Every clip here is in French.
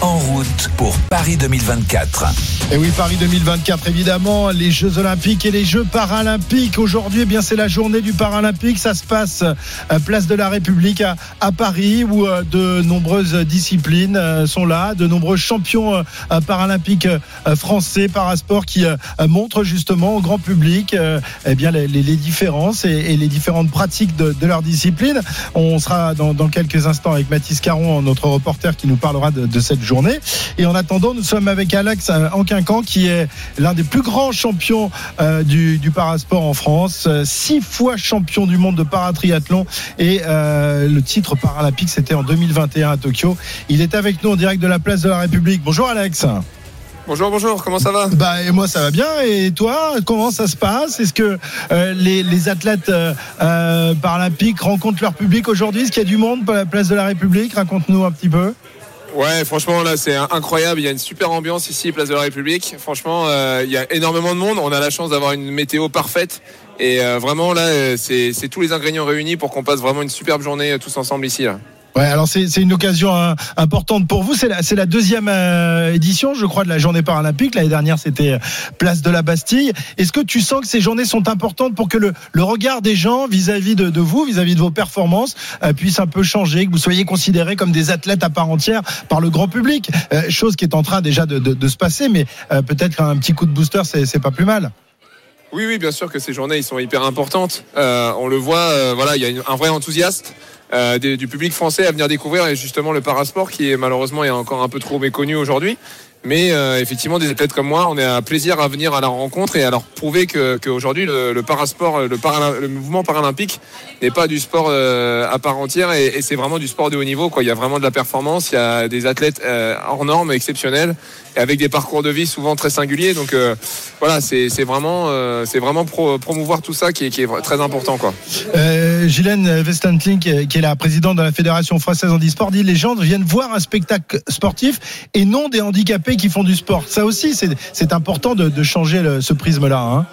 En route pour Paris 2024. Et oui, Paris 2024, évidemment, les Jeux Olympiques et les Jeux Paralympiques. Aujourd'hui, eh bien, c'est la journée du Paralympique. Ça se passe à Place de la République à, Paris, où euh, de nombreuses disciplines euh, sont là, de nombreux champions euh, paralympiques euh, français, parasport, qui euh, montrent justement au grand public euh, eh bien, les, différences et, les différentes pratiques de, de leur discipline. On sera dans, quelques instants avec Mathis Caron, notre reporter, qui nous parlera de cette journée. Et en attendant, nous sommes avec Alex Anquincan, qui est l'un des plus grands champions euh, du, du parasport en France, Euh, six fois champion du monde de paratriathlon. Et euh, le titre paralympique, c'était en 2021 à Tokyo. Il est avec nous en direct de la place de la République. Bonjour Alex. Bonjour, bonjour, comment ça va? Bah et moi ça va bien. Et toi comment ça se passe? Est-ce que euh, les, les athlètes euh, paralympiques rencontrent leur public aujourd'hui? Est-ce qu'il y a du monde pour la place de la République? Raconte-nous un petit peu. Ouais, franchement, là, c'est incroyable. Il y a une super ambiance ici, place de la République. Franchement, euh, il y a énormément de monde. On a la chance d'avoir une météo parfaite. Et euh, vraiment, là, euh, c'est tous les ingrédients réunis pour qu'on passe vraiment une superbe journée tous ensemble ici. Là. Ouais, alors c'est une occasion hein, importante pour vous. C'est la, la deuxième euh, édition, je crois, de la journée paralympique. L'année dernière, c'était euh, place de la Bastille. Est-ce que tu sens que ces journées sont importantes pour que le, le regard des gens vis-à-vis de, de vous, vis-à-vis de vos performances, euh, puisse un peu changer, que vous soyez considérés comme des athlètes à part entière par le grand public? Euh, Chose qui est en train déjà de, de, de se passer, mais euh, peut-être qu'un petit coup de booster, c'est pas plus mal. Oui, oui, bien sûr que ces journées, ils sont hyper importantes. Euh, on le voit, voilà, il y a une- un vrai enthousiasme euh, du public français à venir découvrir justement le parasport qui est malheureusement est encore un peu trop méconnu aujourd'hui. Mais euh, effectivement, des athlètes comme moi, on est à plaisir à venir à la rencontre et à leur prouver que qu'aujourd'hui le, le parasport, le, mouvement paralympique n'est pas du sport euh, à part entière et, c'est vraiment du sport de haut niveau. Il y a vraiment de la performance, il y a des athlètes euh, hors normes, exceptionnels, et avec des parcours de vie souvent très singuliers. Donc voilà, c'est vraiment, vraiment pro- promouvoir tout ça qui est, très important. Quoi. Euh, qui est la présidente de la Fédération française handisport, dit les gens viennent voir un spectacle sportif et non des handicapés qui font du sport. Ça aussi, c'est important de, changer ce prisme-là. Hein.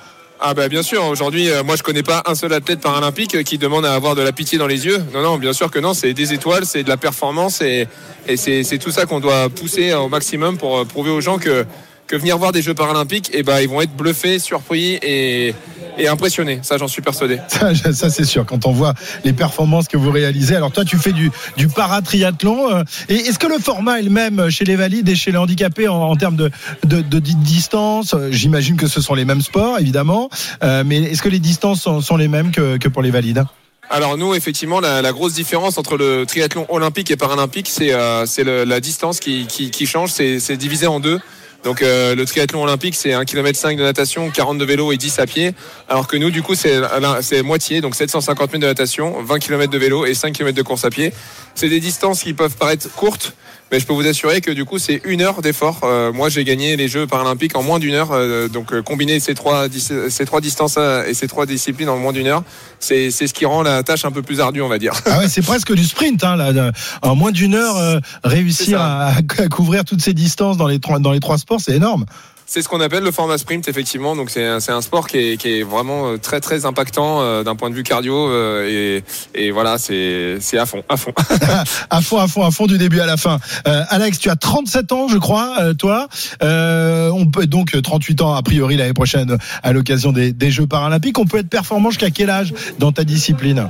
Ah bah bien sûr, aujourd'hui, euh, moi je connais pas un seul athlète paralympique euh, qui demande à avoir de la pitié dans les yeux. Non, non, bien sûr que non, c'est des étoiles, c'est de la performance et, c'est tout ça qu'on doit pousser au maximum pour euh, prouver aux gens que, que venir voir des Jeux paralympiques, et ben ils vont être bluffés, surpris et, et impressionnés. Ça, j'en suis persuadé. Ça, ça, c'est sûr, quand on voit les performances que vous réalisez. Alors toi, tu fais du, du paratriathlon. euh, Et est-ce que le format est le même chez les valides et chez les handicapés en, en termes de, de, de di- distance? Euh, J'imagine que ce sont les mêmes sports, évidemment. Euh, mais est-ce que les distances sont, sont les mêmes que, que pour les valides? Alors nous, effectivement, la, la grosse différence entre le triathlon olympique et paralympique, c'est euh, la distance qui, qui, qui change, c'est divisé en deux. Donc euh, le triathlon olympique, c'est 1 km 5 de natation, 40 de vélo et 10 à pied. Alors que nous, du coup, c'est c'est moitié, donc 750 mètres de natation, 20 km de vélo et 5 km de course à pied. C'est des distances qui peuvent paraître courtes, mais je peux vous assurer que du coup, c'est une heure d'effort. Euh, moi, j'ai gagné les Jeux paralympiques en moins d'une heure. euh, donc euh, combiner ces trois, ces trois distances et ces trois disciplines en moins d'une heure, c'est c'est ce qui rend la tâche un peu plus ardue, on va dire. Ah ouais, c'est presque du sprint, hein, là. En moins d'une heure, euh, réussir à, à couvrir toutes ces distances dans les trois, dans les trois sports, c'est énorme. C'est ce qu'on appelle le format sprint, effectivement. Donc c'est un, sport qui est, vraiment euh, très très impactant euh, d'un point de vue cardio euh, et, voilà, c'est à fond, à fond. à fond, à fond, à fond du début à la fin. Alex, tu as 37 ans, je crois, toi. On peut donc 38 ans a priori l'année prochaine à l'occasion des, des Jeux paralympiques. On peut être performant jusqu'à quel âge dans ta discipline?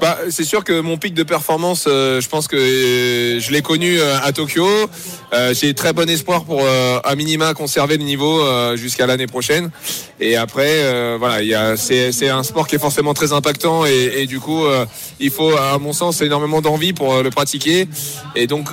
Bah, c'est sûr que mon pic de performance, euh, je pense que euh, je l'ai connu euh, à Tokyo. Euh, J'ai très bon espoir pour euh, à minima conserver le niveau euh, jusqu'à l'année prochaine. Et après, voilà, c'est un sport qui est forcément très impactant et, et du coup, il faut, à mon sens, énormément d'envie pour le pratiquer. Et donc,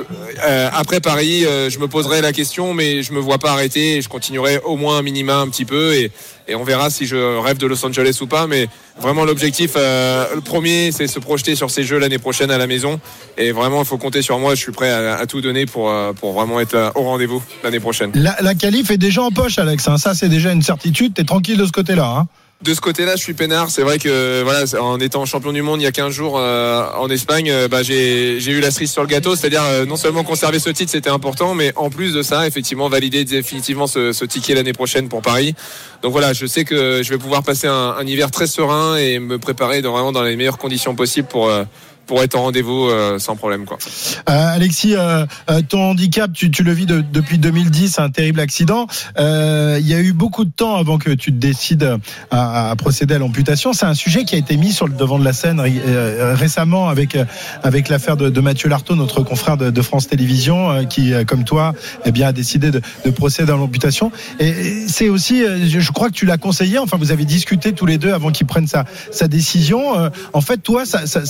après Paris, je me poserai la question, mais je me vois pas arrêter. Et je continuerai au moins un minima un petit peu et et on verra si je rêve de Los Angeles ou pas. Mais vraiment, l'objectif, euh, le premier, c'est se projeter sur ces jeux l'année prochaine à la maison. Et vraiment, il faut compter sur moi. Je suis prêt à, tout donner pour, euh, vraiment être euh, au rendez-vous l'année prochaine. La, la qualif est déjà en poche, Alex. hein. Ça, c'est déjà une certitude. T'es tranquille de ce côté-là. Hein. De ce côté-là, je suis peinard. C'est vrai que voilà, en étant champion du monde il y a 15 jours euh, en Espagne, euh, bah, j'ai eu la cerise sur le gâteau. C'est-à-dire euh, non seulement conserver ce titre, c'était important, mais en plus de ça, effectivement, valider définitivement ce, ce ticket l'année prochaine pour Paris. Donc voilà, je sais que je vais pouvoir passer un, un hiver très serein et me préparer vraiment dans les meilleures conditions possibles pour pour être en rendez-vous euh, sans problème. Quoi. Euh, Alexis, euh, ton handicap, tu, le vis de, depuis 2010, un terrible accident. Il y a eu beaucoup de temps avant que tu te décides à, procéder à l'amputation. C'est un sujet qui a été mis sur le devant de la scène récemment avec avec l'affaire de, Mathieu Lartaud, notre confrère de, France Télévisions, qui, comme toi, eh bien, a décidé de, de procéder à l'amputation. Et c'est aussi, je crois que tu l'as conseillé. Enfin, vous avez discuté tous les deux avant qu'il prenne sa, sa décision. En fait, toi, ça, ça,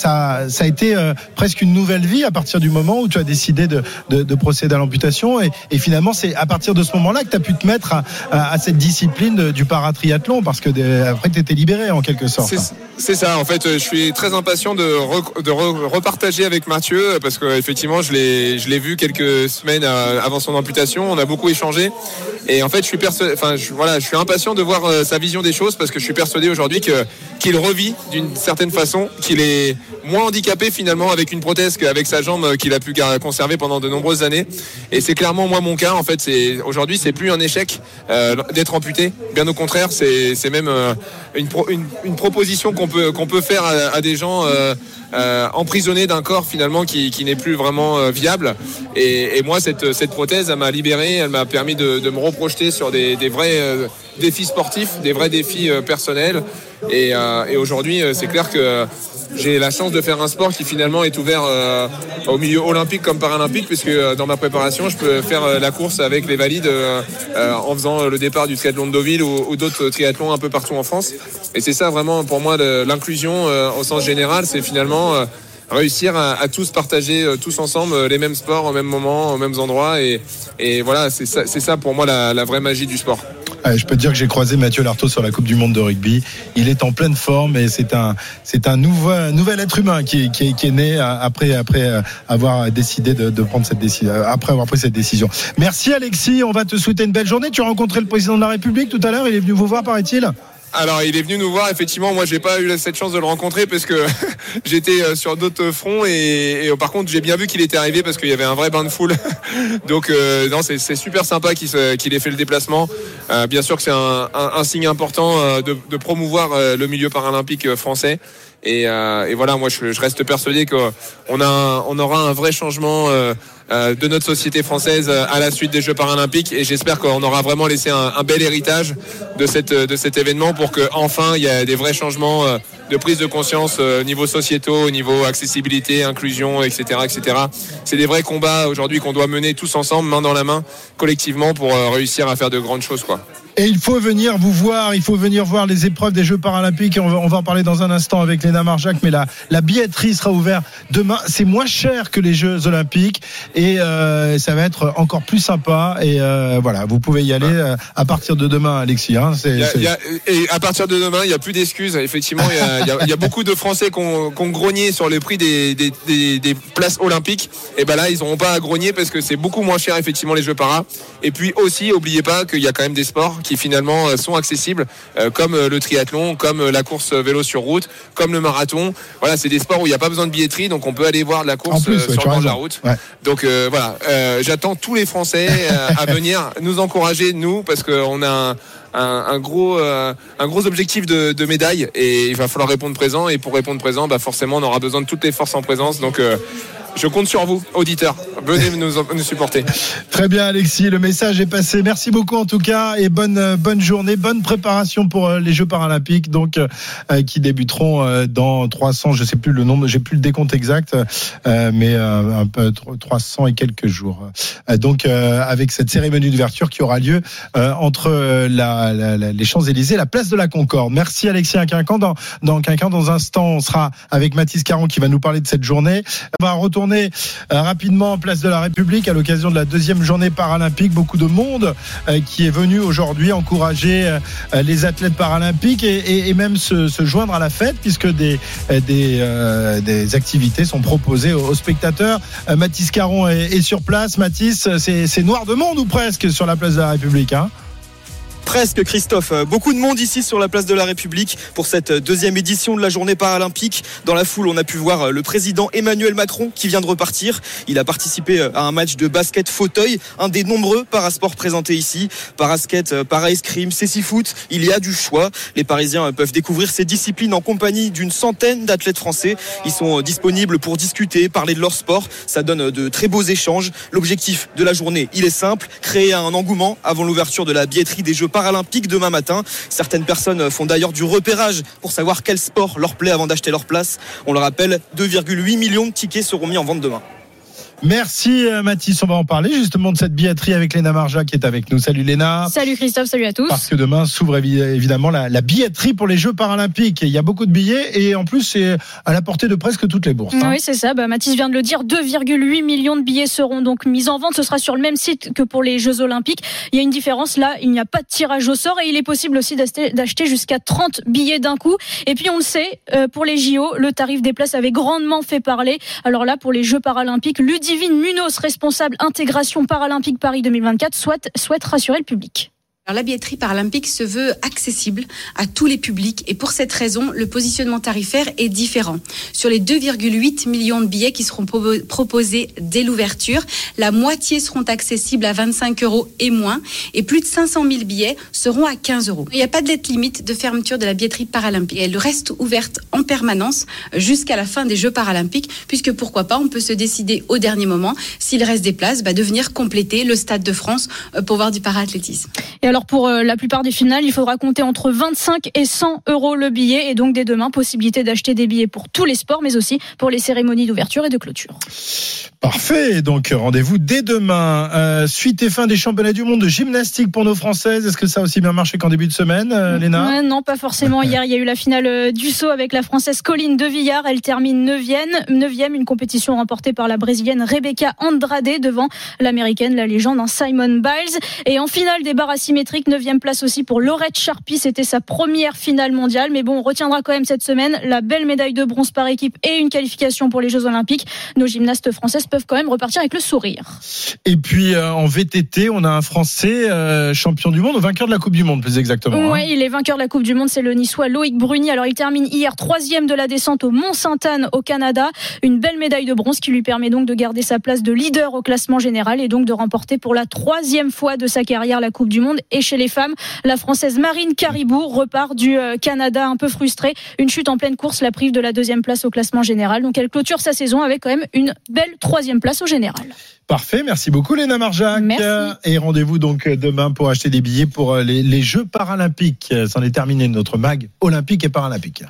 ça, ça a été euh, presque une nouvelle vie à partir du moment où tu as décidé de, de, de procéder à l'amputation. Et, finalement, c'est à partir de ce moment-là que tu as pu te mettre à, cette discipline du paratriathlon parce que après, tu étais libéré en quelque sorte. C'est ça. En fait, je suis très impatient de, re, de repartager avec Mathieu parce qu'effectivement, je l'ai vu quelques semaines euh, avant son amputation. On a beaucoup échangé. Et en fait, je suis enfin, voilà, je suis impatient de voir euh, sa vision des choses parce que je suis persuadé aujourd'hui qu'il revit d'une certaine façon, qu'il est moins handicapé finalement avec une prothèse qu'avec sa jambe qu'il a pu conserver pendant de nombreuses années. Et c'est clairement moi mon cas. En fait, c'est aujourd'hui c'est plus un échec euh, d'être amputé. Bien au contraire, c'est même euh, une, pro, une, une, proposition qu'on peut faire à, des gens. Euh, euh, emprisonné d'un corps finalement qui, n'est plus vraiment euh, viable. Et, moi, cette, prothèse, elle m'a libéré, elle m'a permis de, me reprojeter sur des, des vrais défis sportifs, des vrais défis personnels. Et aujourd'hui, c'est clair que j'ai la chance de faire un sport qui finalement est ouvert euh, au milieu olympique comme paralympique, puisque euh, dans ma préparation, je peux faire euh, la course avec les valides en faisant le départ du triathlon de Deauville ou, d'autres triathlons un peu partout en France. Et c'est ça vraiment pour moi l'inclusion au sens général, c'est finalement réussir à, tous partager tous ensemble les mêmes sports au même moment, aux mêmes endroits. Et, et voilà, c'est ça, ça pour moi la vraie magie du sport. Je peux dire que j'ai croisé Mathieu Lartaud sur la Coupe du Monde de rugby. Il est en pleine forme et c'est un, c'est un nouveau, nouvel être humain qui, qui, qui, est né après, après avoir décidé de, de, prendre cette décision, après avoir pris cette décision. Merci Alexis, on va te souhaiter une belle journée. Tu as rencontré le président de la République tout à l'heure, il est venu vous voir, paraît-il? Alors, il est venu nous voir. Effectivement, moi, j'ai pas eu cette chance de le rencontrer parce que j'étais sur d'autres fronts et, et, par contre, j'ai bien vu qu'il était arrivé parce qu'il y avait un vrai bain de foule. Donc, euh, non, c'est super sympa qu'il qu ait fait le déplacement. Euh, bien sûr que c'est un, signe important euh, de, promouvoir euh, le milieu paralympique français. Et, euh, et voilà, moi, je, je reste persuadé qu'on a, on aura un vrai changement euh, de notre société française euh, à la suite des Jeux paralympiques et j'espère qu'on aura vraiment laissé un, un, bel héritage de, cette, de cet événement pour qu'enfin il y ait des vrais changements euh, de prise de conscience au niveau sociétaux, au niveau accessibilité, inclusion, etc. etc. C'est des vrais combats aujourd'hui qu'on doit mener tous ensemble, main dans la main, collectivement pour réussir à faire de grandes choses. Quoi. Et il faut venir vous voir, il faut venir voir les épreuves des Jeux paralympiques. On va, on va en parler dans un instant avec Léna Marjac, mais la, la billetterie sera ouverte demain. C'est moins cher que les Jeux olympiques et euh, ça va être encore plus sympa. Et euh, voilà, vous pouvez y aller euh, à partir de demain, Alexis. Hein, c'est, y a, y a, et à partir de demain, il n'y a plus d'excuses. Effectivement, il y a, y, a, y a, beaucoup de Français qui ont, qui ont grogné sur le prix des, des, des, des places olympiques. Et ben là, ils n'auront pas à grogner parce que c'est beaucoup moins cher, effectivement, les Jeux para. Et puis aussi, oubliez pas qu'il y a quand même des sports qui finalement euh, sont accessibles, euh, comme euh, le triathlon, comme la course vélo sur route, comme le marathon. Voilà, c'est des sports où il n'y a pas besoin de billetterie, donc on peut aller voir de la course plus, sur ouais, le la route. Ouais. Donc euh, voilà, euh, j'attends tous les Français à venir nous encourager, nous, parce qu'on a un, un, un, gros, euh, un gros objectif de, de, médaille et il va falloir répondre présent. Et pour répondre présent, bah forcément, on aura besoin de toutes les forces en présence. Donc euh, je compte sur vous, auditeurs. Venez nous, nous, supporter. Très bien, Alexis. Le message est passé. Merci beaucoup en tout cas et bonne bonne journée, bonne préparation pour les Jeux paralympiques, donc euh, qui débuteront euh, dans 300. Je sais plus le nombre, j'ai plus le décompte exact, euh, mais un peu 300 et quelques jours. donc avec cette cérémonie d'ouverture qui aura lieu entre les Champs Élysées, et la place de la Concorde. Merci Alexis Quincan. Dans dans Quincan, dans un instant, on sera avec Mathis Caron qui va nous parler de cette journée. On va retourner euh, rapidement en place de la République à l'occasion de la deuxième journée paralympique. Beaucoup de monde euh, qui est venu aujourd'hui encourager euh, les athlètes paralympiques et, même se, joindre à la fête puisque des, des, des activités sont proposées aux, spectateurs. Mathis Caron est, est, sur place. Mathis, c'est noir de monde ou presque sur la place de la République hein? Presque, Christophe. Beaucoup de monde ici sur la place de la République pour cette deuxième édition de la journée paralympique. Dans la foule, on a pu voir le président Emmanuel Macron qui vient de repartir. Il a participé à un match de basket fauteuil, un des nombreux parasports présentés ici. Parasket, para-escrime, foot. Il y a du choix. Les Parisiens peuvent découvrir ces disciplines en compagnie d'une centaine d'athlètes français. Ils sont disponibles pour discuter, parler de leur sport. Ça donne de très beaux échanges. L'objectif de la journée, il est simple, créer un engouement avant l'ouverture de la billetterie des Jeux paralympiques demain matin. Certaines personnes font d'ailleurs du repérage pour savoir quel sport leur plaît avant d'acheter leur place. On le rappelle, 2,8 millions de tickets seront mis en vente demain. Merci euh, Mathis, on va en parler justement de cette billetterie avec Léna Marja qui est avec nous. Salut Léna. Salut Christophe, salut à tous. Parce que demain s'ouvre évidemment la, billetterie pour les Jeux paralympiques. Il y a beaucoup de billets et en plus c'est à la portée de presque toutes les bourses. Hein. Oui c'est ça, bah, Mathis vient de le dire, 2,8 millions de billets seront donc mis en vente. Ce sera sur le même site que pour les Jeux olympiques. Il y a une différence là, il n'y a pas de tirage au sort et il est possible aussi d'acheter jusqu'à 30 billets d'un coup. Et puis on le sait, euh, pour les JO, le tarif des places avait grandement fait parler. Alors là pour les Jeux paralympiques, Ludivine Divine Munoz, responsable intégration paralympique Paris 2024, souhaite, souhaite rassurer le public la billetterie paralympique se veut accessible à tous les publics et pour cette raison, le positionnement tarifaire est différent. Sur les 2,8 millions de billets qui seront proposés dès l'ouverture, la moitié seront accessibles à 25 euros et moins et plus de 500 000 billets seront à 15 euros. Il n'y a pas de date limite de fermeture de la billetterie paralympique. Elle reste ouverte en permanence jusqu'à la fin des Jeux paralympiques puisque pourquoi pas, on peut se décider au dernier moment, s'il reste des places, bah, de venir compléter le Stade de France euh, pour voir du paraathlétisme. Alors pour euh, la plupart des finales, il faudra compter entre 25 et 100 euros le billet. Et donc dès demain, possibilité d'acheter des billets pour tous les sports, mais aussi pour les cérémonies d'ouverture et de clôture. Parfait. Donc rendez-vous dès demain. Euh, suite et fin des championnats du monde de gymnastique pour nos Françaises. Est-ce que ça a aussi bien marché qu'en début de semaine, euh, Léna Non, pas forcément. Hier, il y a eu la finale du saut avec la Française Colline de Villard. Elle termine 9e, 9e une compétition remportée par la Brésilienne Rebecca Andrade devant l'Américaine, la légende, en Simon Biles. Et en finale des barres asymétriques, 9e place aussi pour Laurette Charpie. C'était sa première finale mondiale. Mais bon, on retiendra quand même cette semaine la belle médaille de bronze par équipe et une qualification pour les Jeux Olympiques. Nos gymnastes françaises peuvent quand même repartir avec le sourire. Et puis euh, en VTT, on a un Français euh, champion du monde, vainqueur de la Coupe du Monde plus exactement. Oui, hein. il est vainqueur de la Coupe du Monde, c'est le Niçois Loïc Bruni. Alors il termine hier troisième de la descente au Mont Sainte-Anne au Canada. Une belle médaille de bronze qui lui permet donc de garder sa place de leader au classement général et donc de remporter pour la troisième fois de sa carrière la Coupe du Monde. Et chez les femmes, la Française Marine Caribou repart du euh, Canada un peu frustrée. Une chute en pleine course la prive de la deuxième place au classement général. Donc elle clôture sa saison avec quand même une belle troisième place au général. Parfait, merci beaucoup Léna Marjac. Merci. Et rendez-vous donc demain pour acheter des billets pour euh, les, les Jeux paralympiques. C'en est terminé notre mag olympique et paralympique.